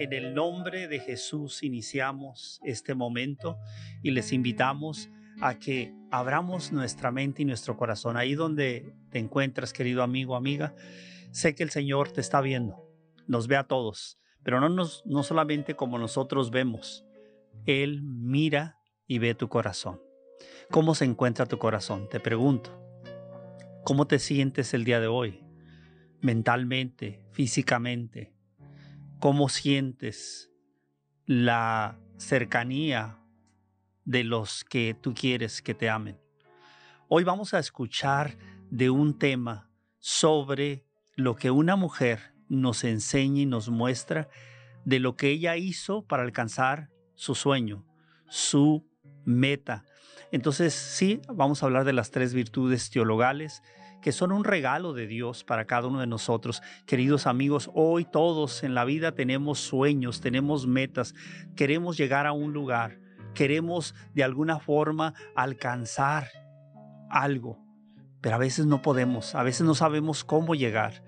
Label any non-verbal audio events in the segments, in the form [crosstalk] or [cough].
en el nombre de Jesús iniciamos este momento y les invitamos a que abramos nuestra mente y nuestro corazón. Ahí donde te encuentras, querido amigo, amiga, sé que el Señor te está viendo, nos ve a todos, pero no, nos, no solamente como nosotros vemos, Él mira y ve tu corazón. ¿Cómo se encuentra tu corazón? Te pregunto. ¿Cómo te sientes el día de hoy? Mentalmente, físicamente. ¿Cómo sientes la cercanía de los que tú quieres que te amen? Hoy vamos a escuchar de un tema sobre lo que una mujer nos enseña y nos muestra de lo que ella hizo para alcanzar su sueño, su meta, entonces, sí, vamos a hablar de las tres virtudes teologales que son un regalo de Dios para cada uno de nosotros. Queridos amigos, hoy todos en la vida tenemos sueños, tenemos metas, queremos llegar a un lugar, queremos de alguna forma alcanzar algo, pero a veces no podemos, a veces no sabemos cómo llegar.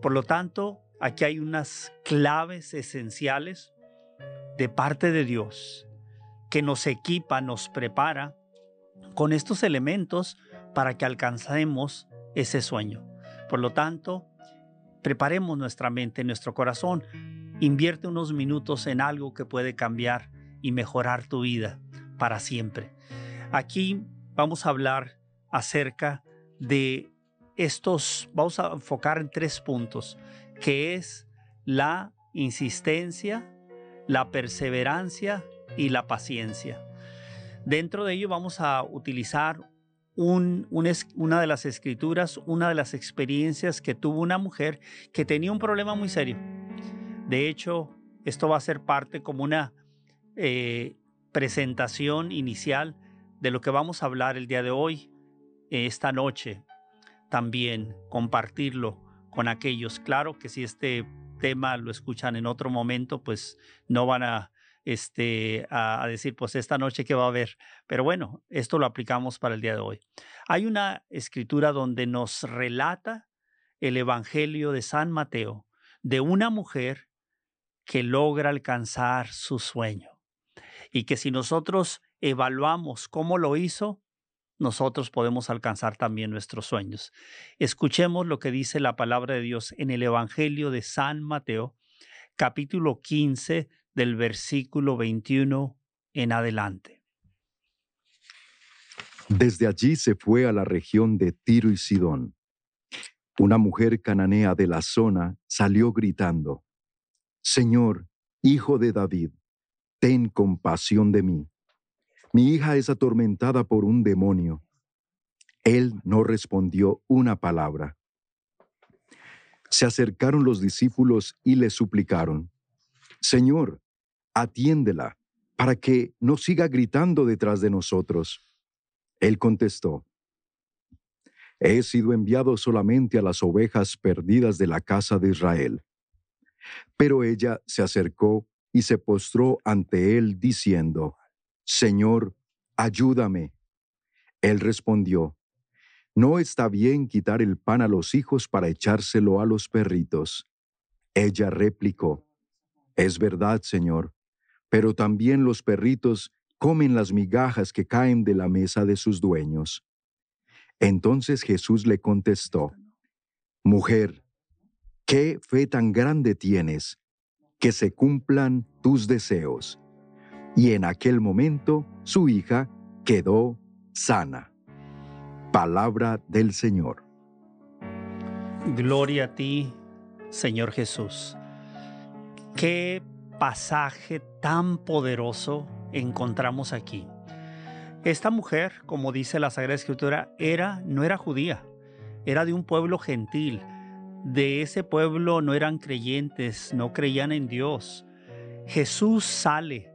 Por lo tanto, aquí hay unas claves esenciales de parte de Dios que nos equipa, nos prepara con estos elementos para que alcancemos ese sueño. Por lo tanto, preparemos nuestra mente, nuestro corazón. Invierte unos minutos en algo que puede cambiar y mejorar tu vida para siempre. Aquí vamos a hablar acerca de estos, vamos a enfocar en tres puntos, que es la insistencia, la perseverancia y la paciencia. Dentro de ello vamos a utilizar una de las escrituras, una de las experiencias que tuvo una mujer que tenía un problema muy serio. De hecho, esto va a ser parte como una eh, presentación inicial de lo que vamos a hablar el día de hoy, esta noche, también compartirlo con aquellos. Claro que si este tema lo escuchan en otro momento, pues no van a este, a, decir, pues esta noche qué va a haber. Pero bueno, esto lo aplicamos para el día de hoy. Hay una escritura donde nos relata el Evangelio de San Mateo de una mujer que logra alcanzar su sueño. Y que si nosotros evaluamos cómo lo hizo, nosotros podemos alcanzar también nuestros sueños. Escuchemos lo que dice la palabra de Dios en el Evangelio de San Mateo, capítulo 15, del versículo 21 en adelante. Desde allí se fue a la región de Tiro y Sidón. Una mujer cananea de la zona salió gritando, Señor, hijo de David, ten compasión de mí. Mi hija es atormentada por un demonio. Él no respondió una palabra. Se acercaron los discípulos y le suplicaron, Señor, atiéndela, para que no siga gritando detrás de nosotros. Él contestó, He sido enviado solamente a las ovejas perdidas de la casa de Israel. Pero ella se acercó y se postró ante él diciendo, Señor, ayúdame. Él respondió, No está bien quitar el pan a los hijos para echárselo a los perritos. Ella replicó, Es verdad, Señor, pero también los perritos comen las migajas que caen de la mesa de sus dueños. Entonces Jesús le contestó, Mujer, ¿qué fe tan grande tienes? Que se cumplan tus deseos. Y en aquel momento su hija quedó sana. Palabra del Señor. Gloria a ti, Señor Jesús. Qué pasaje tan poderoso encontramos aquí. Esta mujer, como dice la Sagrada Escritura, era, no era judía, era de un pueblo gentil. De ese pueblo no eran creyentes, no creían en Dios. Jesús sale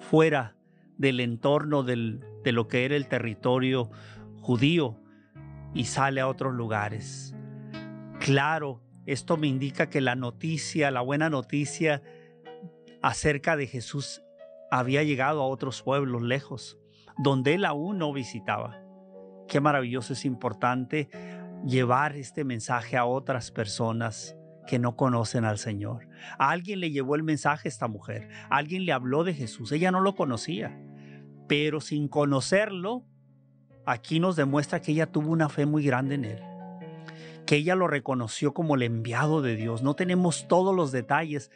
fuera del entorno de lo que era el territorio judío y sale a otros lugares. Claro, esto me indica que la noticia, la buena noticia acerca de Jesús había llegado a otros pueblos lejos, donde él aún no visitaba. Qué maravilloso es importante llevar este mensaje a otras personas que no conocen al Señor. A alguien le llevó el mensaje a esta mujer, alguien le habló de Jesús, ella no lo conocía, pero sin conocerlo, aquí nos demuestra que ella tuvo una fe muy grande en él, que ella lo reconoció como el enviado de Dios. No tenemos todos los detalles,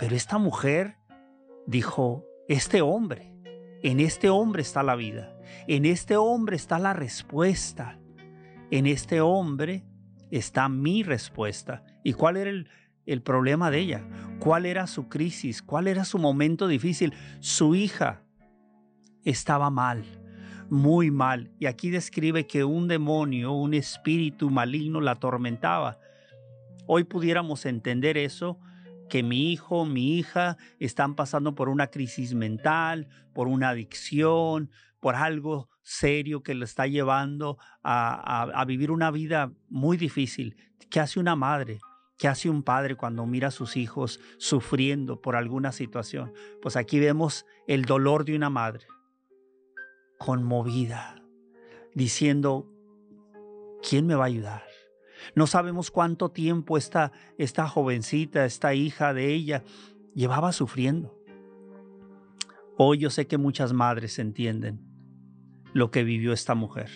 pero esta mujer dijo, este hombre, en este hombre está la vida, en este hombre está la respuesta, en este hombre está mi respuesta. ¿Y cuál era el, el problema de ella? ¿Cuál era su crisis? ¿Cuál era su momento difícil? Su hija estaba mal, muy mal. Y aquí describe que un demonio, un espíritu maligno la atormentaba. Hoy pudiéramos entender eso, que mi hijo, mi hija están pasando por una crisis mental, por una adicción, por algo serio que le está llevando a, a, vivir una vida muy difícil. ¿Qué hace una madre? ¿Qué hace un padre cuando mira a sus hijos sufriendo por alguna situación? Pues aquí vemos el dolor de una madre conmovida, diciendo, ¿quién me va a ayudar? No sabemos cuánto tiempo esta, esta jovencita, esta hija de ella, llevaba sufriendo. Hoy yo sé que muchas madres entienden lo que vivió esta mujer,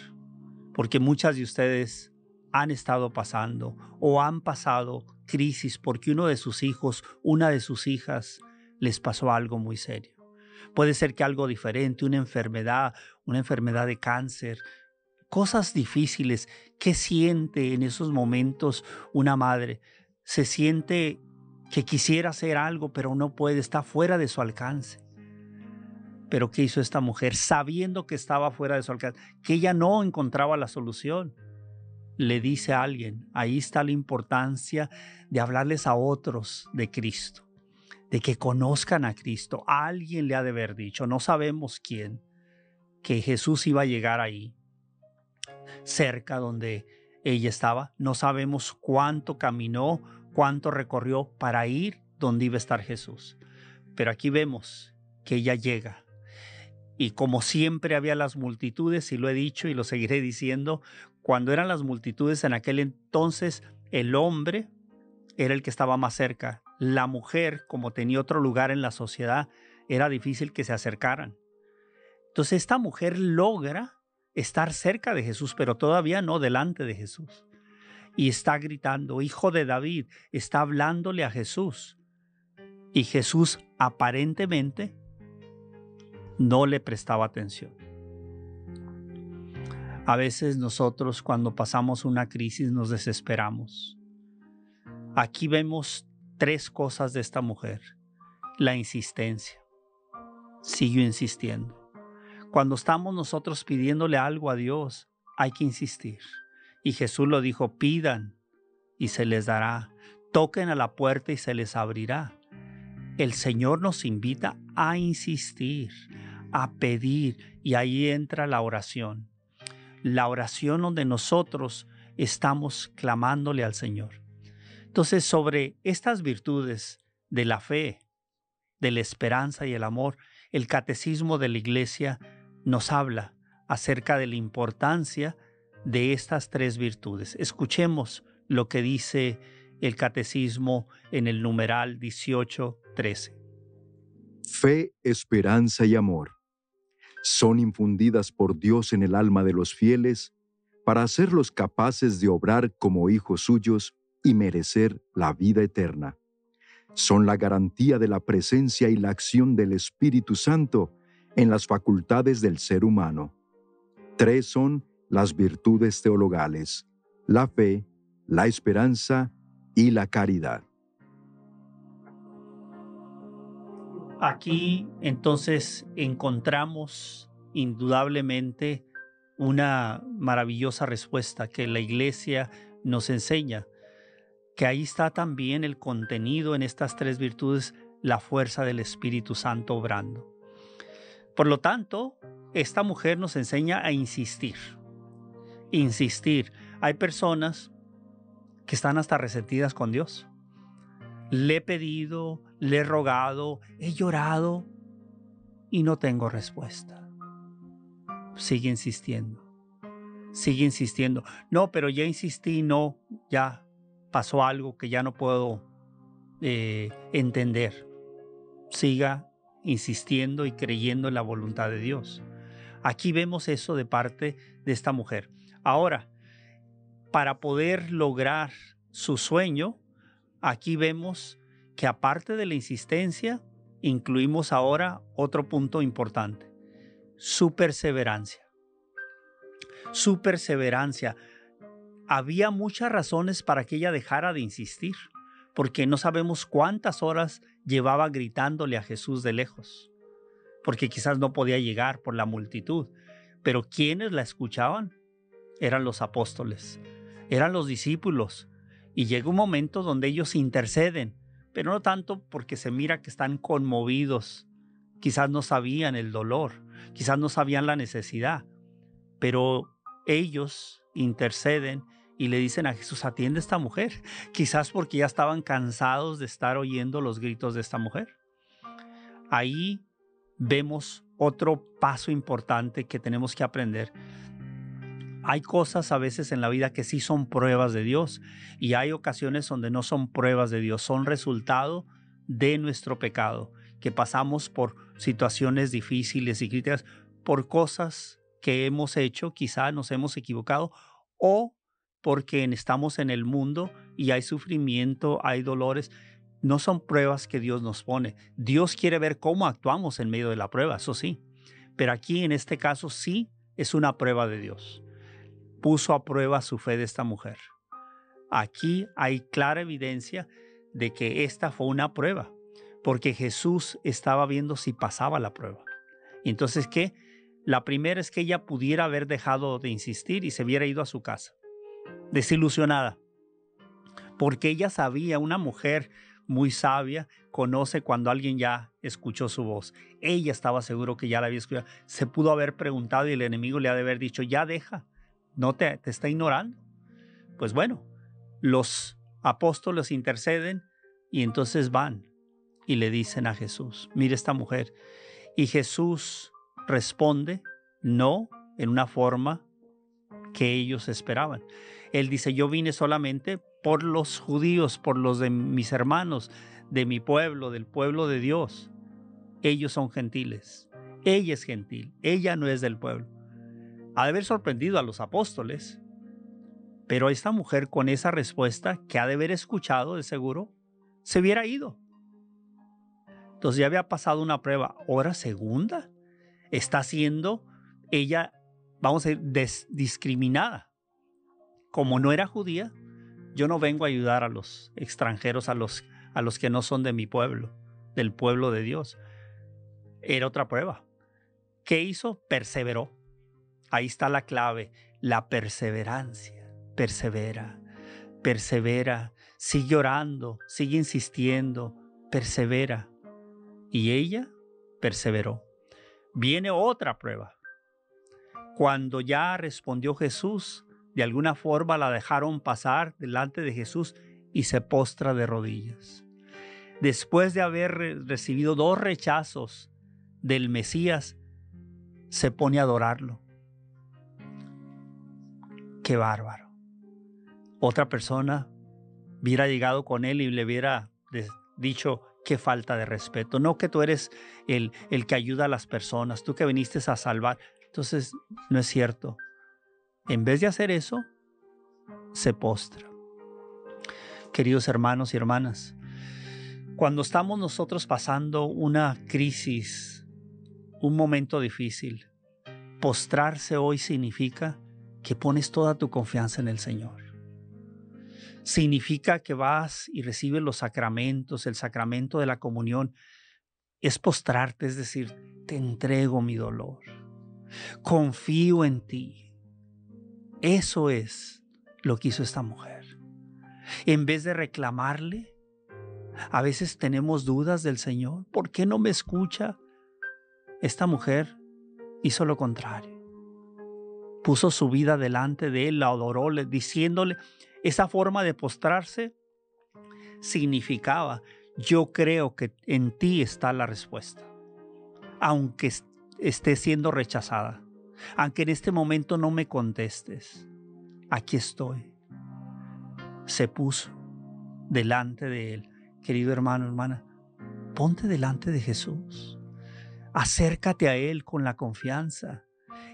porque muchas de ustedes han estado pasando o han pasado crisis porque uno de sus hijos, una de sus hijas, les pasó algo muy serio. Puede ser que algo diferente, una enfermedad, una enfermedad de cáncer, cosas difíciles. ¿Qué siente en esos momentos una madre? Se siente que quisiera hacer algo, pero no puede, está fuera de su alcance. Pero ¿qué hizo esta mujer sabiendo que estaba fuera de su alcance? Que ella no encontraba la solución. Le dice a alguien, ahí está la importancia de hablarles a otros de Cristo de que conozcan a Cristo. Alguien le ha de haber dicho, no sabemos quién, que Jesús iba a llegar ahí, cerca donde ella estaba. No sabemos cuánto caminó, cuánto recorrió para ir donde iba a estar Jesús. Pero aquí vemos que ella llega. Y como siempre había las multitudes, y lo he dicho y lo seguiré diciendo, cuando eran las multitudes en aquel entonces, el hombre era el que estaba más cerca la mujer, como tenía otro lugar en la sociedad, era difícil que se acercaran. Entonces esta mujer logra estar cerca de Jesús, pero todavía no delante de Jesús. Y está gritando, hijo de David, está hablándole a Jesús. Y Jesús aparentemente no le prestaba atención. A veces nosotros cuando pasamos una crisis nos desesperamos. Aquí vemos tres cosas de esta mujer. La insistencia. Siguió insistiendo. Cuando estamos nosotros pidiéndole algo a Dios, hay que insistir. Y Jesús lo dijo, pidan y se les dará. Toquen a la puerta y se les abrirá. El Señor nos invita a insistir, a pedir, y ahí entra la oración. La oración donde nosotros estamos clamándole al Señor. Entonces, sobre estas virtudes de la fe, de la esperanza y el amor, el catecismo de la iglesia nos habla acerca de la importancia de estas tres virtudes. Escuchemos lo que dice el catecismo en el numeral 1813. Fe, esperanza y amor son infundidas por Dios en el alma de los fieles para hacerlos capaces de obrar como hijos suyos y merecer la vida eterna. Son la garantía de la presencia y la acción del Espíritu Santo en las facultades del ser humano. Tres son las virtudes teologales, la fe, la esperanza y la caridad. Aquí entonces encontramos indudablemente una maravillosa respuesta que la iglesia nos enseña que ahí está también el contenido en estas tres virtudes, la fuerza del Espíritu Santo obrando. Por lo tanto, esta mujer nos enseña a insistir. Insistir. Hay personas que están hasta resentidas con Dios. Le he pedido, le he rogado, he llorado y no tengo respuesta. Sigue insistiendo. Sigue insistiendo. No, pero ya insistí, no, ya pasó algo que ya no puedo eh, entender. Siga insistiendo y creyendo en la voluntad de Dios. Aquí vemos eso de parte de esta mujer. Ahora, para poder lograr su sueño, aquí vemos que aparte de la insistencia, incluimos ahora otro punto importante, su perseverancia. Su perseverancia. Había muchas razones para que ella dejara de insistir, porque no sabemos cuántas horas llevaba gritándole a Jesús de lejos, porque quizás no podía llegar por la multitud, pero quienes la escuchaban eran los apóstoles, eran los discípulos, y llega un momento donde ellos interceden, pero no tanto porque se mira que están conmovidos, quizás no sabían el dolor, quizás no sabían la necesidad, pero ellos interceden y le dicen a Jesús, atiende a esta mujer, [laughs] quizás porque ya estaban cansados de estar oyendo los gritos de esta mujer. Ahí vemos otro paso importante que tenemos que aprender. Hay cosas a veces en la vida que sí son pruebas de Dios y hay ocasiones donde no son pruebas de Dios, son resultado de nuestro pecado, que pasamos por situaciones difíciles y críticas, por cosas que hemos hecho, quizá nos hemos equivocado o porque estamos en el mundo y hay sufrimiento, hay dolores. No son pruebas que Dios nos pone. Dios quiere ver cómo actuamos en medio de la prueba, eso sí. Pero aquí en este caso sí es una prueba de Dios. Puso a prueba su fe de esta mujer. Aquí hay clara evidencia de que esta fue una prueba, porque Jesús estaba viendo si pasaba la prueba. Entonces, ¿qué? La primera es que ella pudiera haber dejado de insistir y se hubiera ido a su casa desilusionada, porque ella sabía, una mujer muy sabia, conoce cuando alguien ya escuchó su voz. Ella estaba seguro que ya la había escuchado. Se pudo haber preguntado y el enemigo le ha de haber dicho, ya deja, no te, te está ignorando. Pues bueno, los apóstoles interceden y entonces van y le dicen a Jesús, mire esta mujer. Y Jesús responde, no, en una forma que ellos esperaban. Él dice, yo vine solamente por los judíos, por los de mis hermanos, de mi pueblo, del pueblo de Dios. Ellos son gentiles. Ella es gentil, ella no es del pueblo. Ha de haber sorprendido a los apóstoles, pero esta mujer con esa respuesta que ha de haber escuchado de seguro, se hubiera ido. Entonces ya había pasado una prueba. Hora segunda. Está siendo ella, vamos a decir, discriminada como no era judía, yo no vengo a ayudar a los extranjeros, a los, a los que no son de mi pueblo, del pueblo de Dios. Era otra prueba. ¿Qué hizo? Perseveró. Ahí está la clave, la perseverancia. Persevera, persevera, sigue orando, sigue insistiendo, persevera. Y ella perseveró. Viene otra prueba. Cuando ya respondió Jesús, de alguna forma la dejaron pasar delante de Jesús y se postra de rodillas. Después de haber recibido dos rechazos del Mesías, se pone a adorarlo. Qué bárbaro. Otra persona hubiera llegado con él y le hubiera dicho, qué falta de respeto. No que tú eres el, el que ayuda a las personas, tú que viniste a salvar. Entonces, no es cierto. En vez de hacer eso, se postra. Queridos hermanos y hermanas, cuando estamos nosotros pasando una crisis, un momento difícil, postrarse hoy significa que pones toda tu confianza en el Señor. Significa que vas y recibes los sacramentos, el sacramento de la comunión. Es postrarte, es decir, te entrego mi dolor. Confío en ti eso es lo que hizo esta mujer. En vez de reclamarle, A veces tenemos dudas del Señor. ¿Por qué no me escucha? Esta mujer hizo lo contrario. Puso su vida delante de él, la adoró, diciéndole, esa forma de postrarse significaba, yo creo que en ti está la respuesta, aunque esté siendo rechazada, aunque en este momento no me contestes, aquí estoy. Se puso delante de él. Querido hermano, hermana, ponte delante de Jesús. Acércate a Él con la confianza.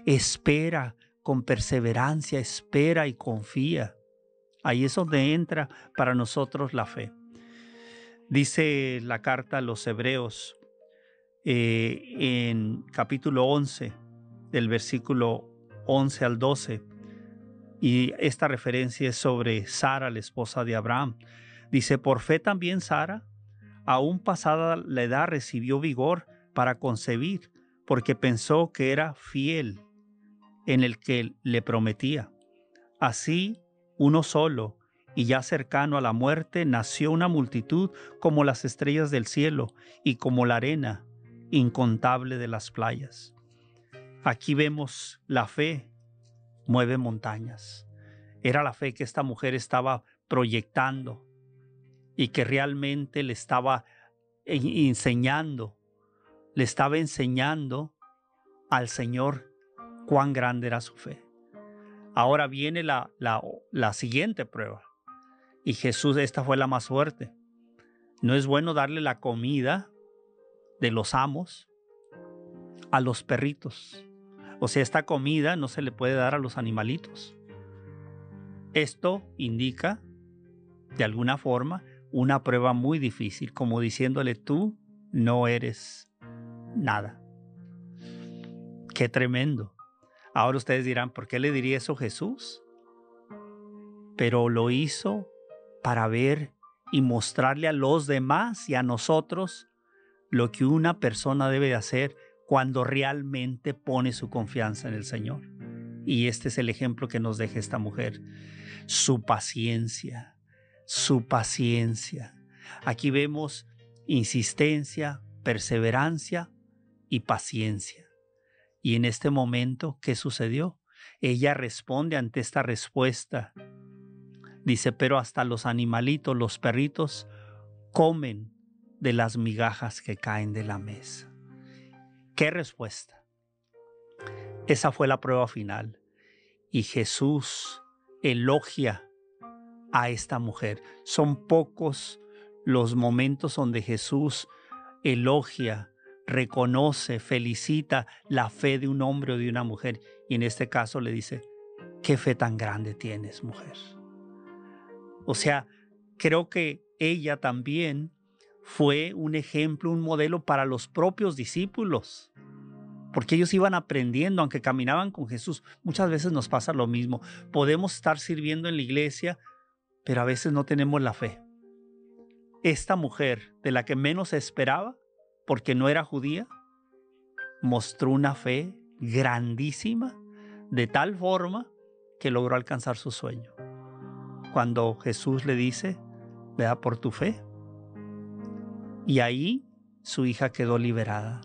Espera con perseverancia, espera y confía. Ahí es donde entra para nosotros la fe. Dice la carta a los hebreos eh, en capítulo 11, del versículo 11 al 12, y esta referencia es sobre Sara, la esposa de Abraham. Dice, por fe también Sara, aún pasada la edad, recibió vigor para concebir, porque pensó que era fiel en el que le prometía. Así uno solo, y ya cercano a la muerte, nació una multitud como las estrellas del cielo y como la arena incontable de las playas. Aquí vemos la fe mueve montañas. Era la fe que esta mujer estaba proyectando y que realmente le estaba enseñando, le estaba enseñando al Señor cuán grande era su fe. Ahora viene la, la, siguiente prueba. Y Jesús, esta fue la más fuerte. No es bueno darle la comida de los amos a los perritos. O sea, esta comida no se le puede dar a los animalitos. Esto indica, de alguna forma, una prueba muy difícil, como diciéndole tú no eres nada. Qué tremendo. Ahora ustedes dirán, ¿por qué le diría eso Jesús? Pero lo hizo para ver y mostrarle a los demás y a nosotros lo que una persona debe de hacer cuando realmente pone su confianza en el Señor. Y este es el ejemplo que nos deja esta mujer. Su paciencia, su paciencia. Aquí vemos insistencia, perseverancia y paciencia. Y en este momento, ¿qué sucedió? Ella responde ante esta respuesta. Dice, pero hasta los animalitos, los perritos, comen de las migajas que caen de la mesa. ¿Qué respuesta? Esa fue la prueba final. Y Jesús elogia a esta mujer. Son pocos los momentos donde Jesús elogia reconoce, felicita la fe de un hombre o de una mujer. Y en este caso le dice, ¿qué fe tan grande tienes, mujer? O sea, creo que ella también fue un ejemplo, un modelo para los propios discípulos. Porque ellos iban aprendiendo, aunque caminaban con Jesús. Muchas veces nos pasa lo mismo. Podemos estar sirviendo en la iglesia, pero a veces no tenemos la fe. Esta mujer, de la que menos esperaba, porque no era judía, mostró una fe grandísima, de tal forma que logró alcanzar su sueño. Cuando Jesús le dice, vea por tu fe. Y ahí su hija quedó liberada.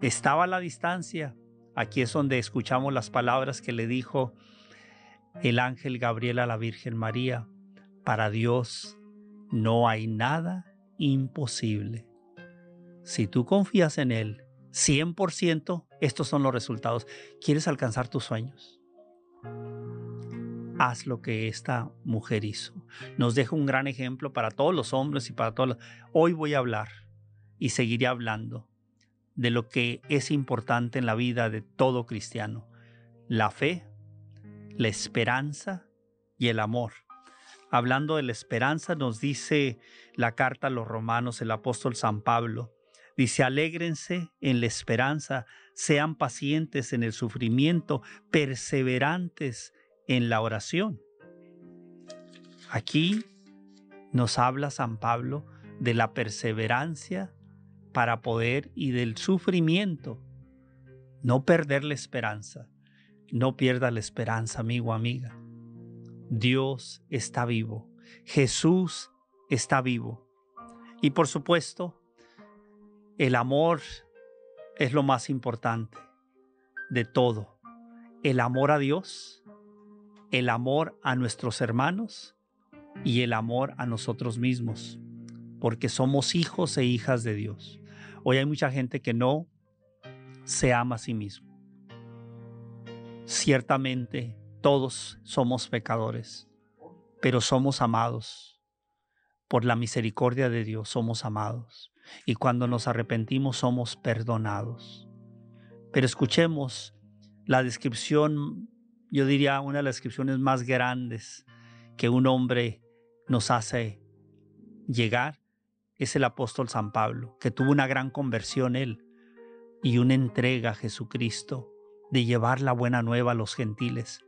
Estaba a la distancia. Aquí es donde escuchamos las palabras que le dijo el ángel Gabriel a la Virgen María. Para Dios no hay nada imposible. Si tú confías en Él 100%, estos son los resultados. ¿Quieres alcanzar tus sueños? Haz lo que esta mujer hizo. Nos deja un gran ejemplo para todos los hombres y para todos. Hoy voy a hablar y seguiré hablando de lo que es importante en la vida de todo cristiano. La fe, la esperanza y el amor. Hablando de la esperanza, nos dice la carta a los romanos el apóstol San Pablo, Dice, alégrense en la esperanza, sean pacientes en el sufrimiento, perseverantes en la oración. Aquí nos habla San Pablo de la perseverancia para poder y del sufrimiento. No perder la esperanza. No pierda la esperanza, amigo, amiga. Dios está vivo. Jesús está vivo. Y por supuesto, el amor es lo más importante de todo. El amor a Dios, el amor a nuestros hermanos y el amor a nosotros mismos, porque somos hijos e hijas de Dios. Hoy hay mucha gente que no se ama a sí mismo. Ciertamente todos somos pecadores, pero somos amados. Por la misericordia de Dios somos amados. Y cuando nos arrepentimos somos perdonados. Pero escuchemos la descripción, yo diría una de las descripciones más grandes que un hombre nos hace llegar, es el apóstol San Pablo, que tuvo una gran conversión él y una entrega a Jesucristo de llevar la buena nueva a los gentiles.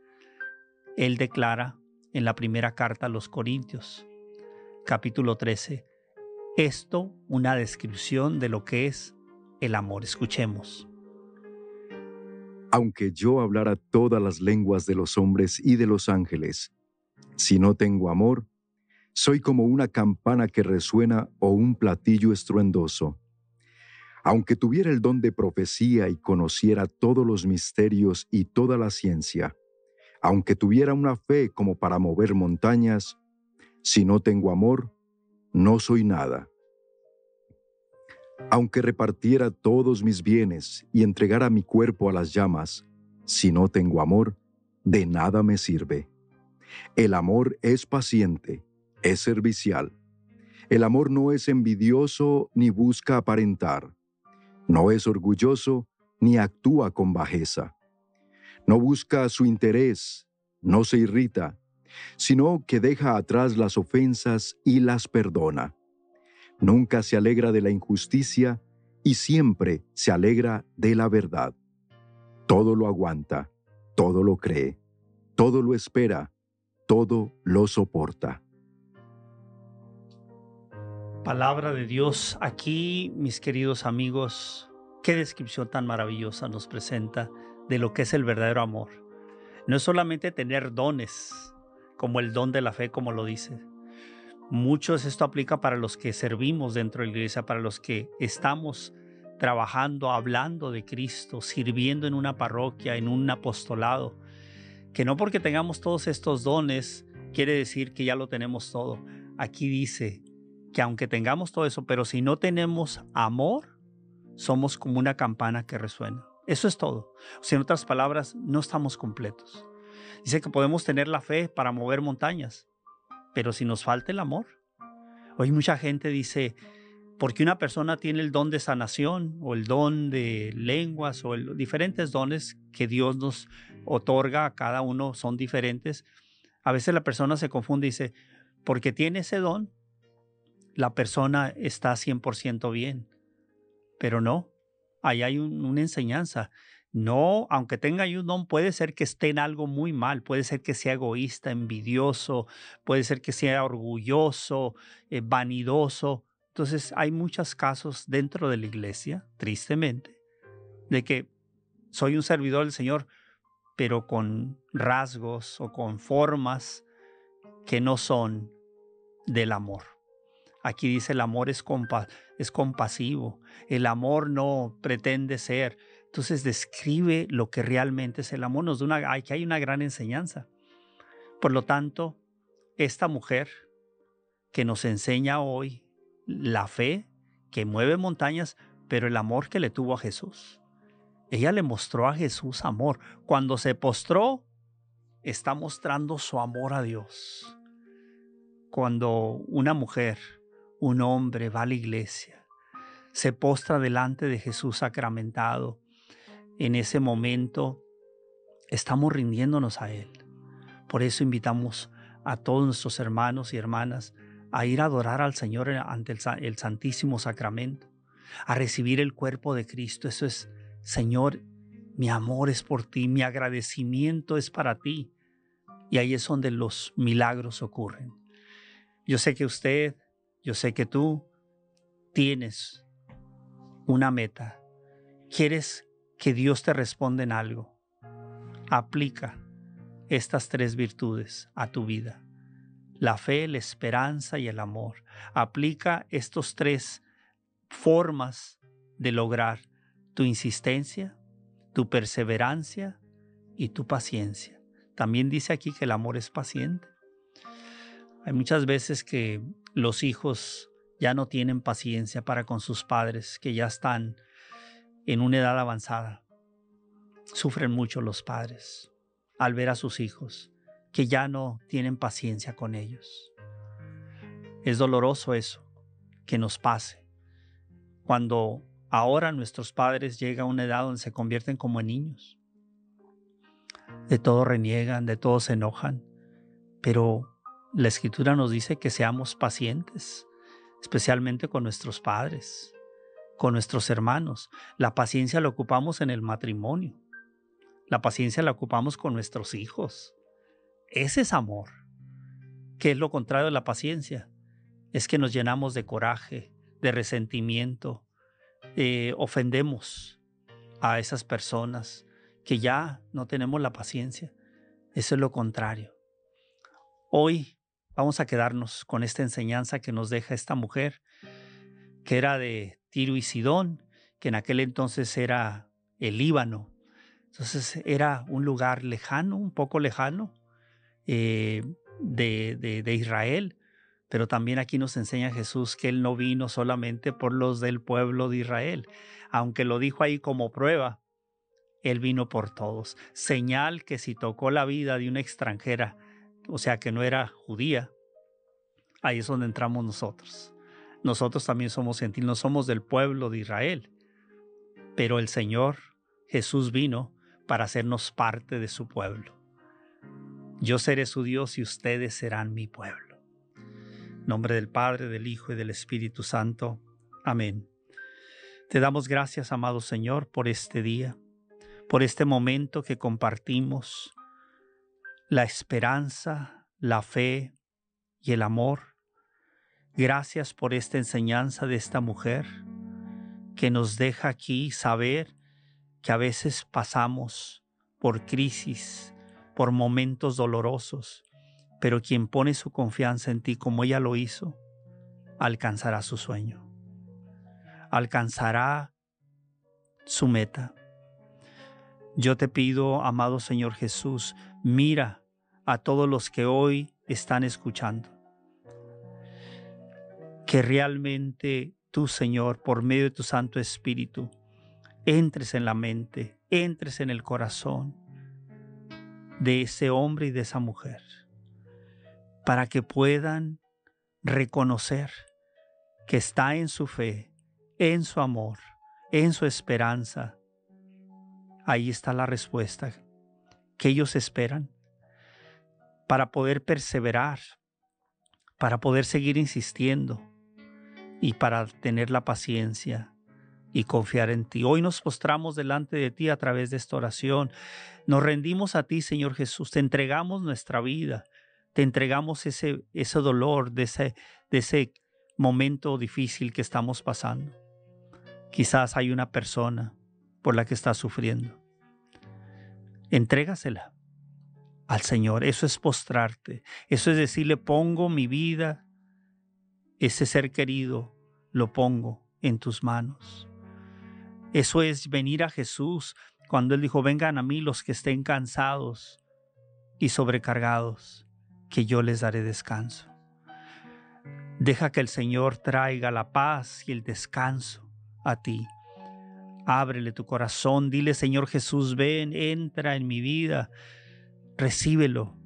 Él declara en la primera carta a los Corintios, capítulo 13, esto una descripción de lo que es el amor. Escuchemos. Aunque yo hablara todas las lenguas de los hombres y de los ángeles, si no tengo amor, soy como una campana que resuena o un platillo estruendoso. Aunque tuviera el don de profecía y conociera todos los misterios y toda la ciencia, aunque tuviera una fe como para mover montañas, si no tengo amor, no soy nada. Aunque repartiera todos mis bienes y entregara mi cuerpo a las llamas, si no tengo amor, de nada me sirve. El amor es paciente, es servicial. El amor no es envidioso ni busca aparentar. No es orgulloso ni actúa con bajeza. No busca su interés, no se irrita, sino que deja atrás las ofensas y las perdona. Nunca se alegra de la injusticia y siempre se alegra de la verdad. Todo lo aguanta, todo lo cree, todo lo espera, todo lo soporta. Palabra de Dios, aquí mis queridos amigos, qué descripción tan maravillosa nos presenta de lo que es el verdadero amor. No es solamente tener dones, como el don de la fe, como lo dice. Muchos esto aplica para los que servimos dentro de la iglesia, para los que estamos trabajando, hablando de Cristo, sirviendo en una parroquia, en un apostolado. Que no porque tengamos todos estos dones quiere decir que ya lo tenemos todo. Aquí dice que aunque tengamos todo eso, pero si no tenemos amor, somos como una campana que resuena. Eso es todo. O sea, en otras palabras, no estamos completos. Dice que podemos tener la fe para mover montañas, pero si nos falta el amor. Hoy mucha gente dice, porque una persona tiene el don de sanación o el don de lenguas o diferentes dones que Dios nos otorga a cada uno son diferentes. A veces la persona se confunde y dice, porque tiene ese don, la persona está 100% bien. Pero no, ahí hay una enseñanza. No, aunque tenga un don, puede ser que esté en algo muy mal, puede ser que sea egoísta, envidioso, puede ser que sea orgulloso, eh, vanidoso. Entonces hay muchos casos dentro de la iglesia, tristemente, de que soy un servidor del Señor, pero con rasgos o con formas que no son del amor. Aquí dice el amor es, es compasivo, el amor no pretende ser entonces describe lo que realmente es el amor. Nos da una, hay, que hay una gran enseñanza. Por lo tanto, esta mujer que nos enseña hoy la fe que mueve montañas, pero el amor que le tuvo a Jesús. Ella le mostró a Jesús amor. Cuando se postró, está mostrando su amor a Dios. Cuando una mujer, un hombre va a la iglesia, se postra delante de Jesús sacramentado, en ese momento estamos rindiéndonos a Él. Por eso invitamos a todos nuestros hermanos y hermanas a ir a adorar al Señor ante el, Santísimo Sacramento, a recibir el cuerpo de Cristo. Eso es, Señor, mi amor es por ti, mi agradecimiento es para ti. Y ahí es donde los milagros ocurren. Yo sé que usted, yo sé que tú tienes una meta. Quieres que Dios te responda en algo. Aplica estas tres virtudes a tu vida. la fe, la esperanza y el amor. Aplica estos tres formas de lograr tu insistencia, tu perseverancia y tu paciencia. También dice aquí que el amor es paciente. Hay muchas veces que los hijos ya no tienen paciencia para con sus padres, que ya están en una edad avanzada. Sufren mucho los padres al ver a sus hijos que ya no tienen paciencia con ellos. Es doloroso eso, que nos pase. Cuando ahora nuestros padres llegan a una edad donde se convierten como en niños. De todo reniegan, de todo se enojan, pero la escritura nos dice que seamos pacientes, especialmente con nuestros padres, con nuestros hermanos. La paciencia la ocupamos en el matrimonio. La paciencia la ocupamos con nuestros hijos. Ese es amor. ¿Qué es lo contrario de la paciencia? Es que nos llenamos de coraje, de resentimiento, eh, ofendemos a esas personas que ya no tenemos la paciencia. Eso es lo contrario. Hoy Vamos a quedarnos con esta enseñanza que nos deja esta mujer, que era de Tiro y Sidón, que en aquel entonces era el Líbano. Entonces era un lugar lejano, un poco lejano eh, de, de Israel, pero también aquí nos enseña Jesús que Él no vino solamente por los del pueblo de Israel, aunque lo dijo ahí como prueba, Él vino por todos. Señal que si tocó la vida de una extranjera, o sea que no era judía, ahí es donde entramos nosotros. Nosotros también somos gentiles, no somos del pueblo de Israel, pero el Señor Jesús vino para hacernos parte de su pueblo. Yo seré su Dios y ustedes serán mi pueblo. nombre del Padre, del Hijo y del Espíritu Santo. Amén. Te damos gracias, amado Señor, por este día, por este momento que compartimos la esperanza, la fe y el amor. Gracias por esta enseñanza de esta mujer que nos deja aquí saber que a veces pasamos por crisis, por momentos dolorosos, pero quien pone su confianza en ti como ella lo hizo, alcanzará su sueño, alcanzará su meta. Yo te pido, amado Señor Jesús, mira a todos los que hoy están escuchando. Que realmente tú, Señor, por medio de tu Santo Espíritu, entres en la mente, entres en el corazón de ese hombre y de esa mujer, para que puedan reconocer que está en su fe, en su amor, en su esperanza. Ahí está la respuesta que ellos esperan para poder perseverar, para poder seguir insistiendo y para tener la paciencia y confiar en ti. Hoy nos postramos delante de ti a través de esta oración. Nos rendimos a ti, Señor Jesús. Te entregamos nuestra vida. Te entregamos ese, ese dolor de ese, de ese momento difícil que estamos pasando. Quizás hay una persona por la que estás sufriendo. Entrégasela al Señor. Eso es postrarte. Eso es decirle, pongo mi vida, ese ser querido, lo pongo en tus manos. Eso es venir a Jesús cuando Él dijo, vengan a mí los que estén cansados y sobrecargados, que yo les daré descanso. Deja que el Señor traiga la paz y el descanso a ti. Ábrele tu corazón, dile Señor Jesús, ven, entra en mi vida, recíbelo.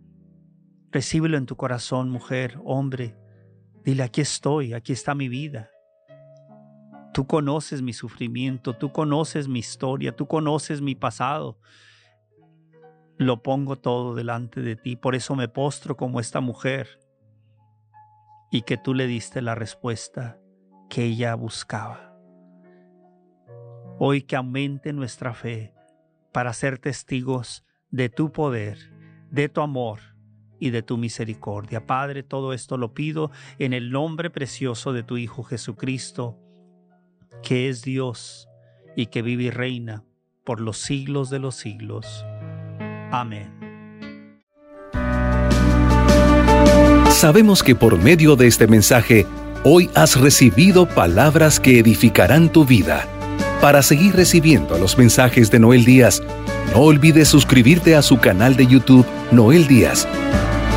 Recíbelo en tu corazón, mujer, hombre. Dile, aquí estoy, aquí está mi vida. Tú conoces mi sufrimiento, tú conoces mi historia, tú conoces mi pasado. Lo pongo todo delante de ti, por eso me postro como esta mujer y que tú le diste la respuesta que ella buscaba. Hoy que aumente nuestra fe para ser testigos de tu poder de tu amor y de tu misericordia. Padre, todo esto lo pido en el nombre precioso de tu Hijo Jesucristo, que es Dios y que vive y reina por los siglos de los siglos. Amén. Sabemos que por medio de este mensaje, hoy has recibido palabras que edificarán tu vida. Para seguir recibiendo los mensajes de Noel Díaz, no olvides suscribirte a su canal de YouTube Noel Díaz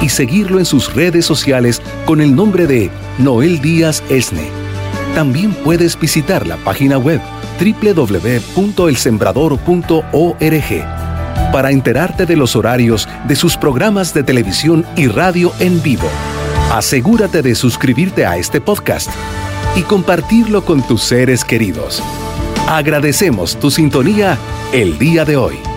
y seguirlo en sus redes sociales con el nombre de Noel Díaz Esne. También puedes visitar la página web www.elsembrador.org para enterarte de los horarios de sus programas de televisión y radio en vivo. Asegúrate de suscribirte a este podcast y compartirlo con tus seres queridos. Agradecemos tu sintonía el día de hoy.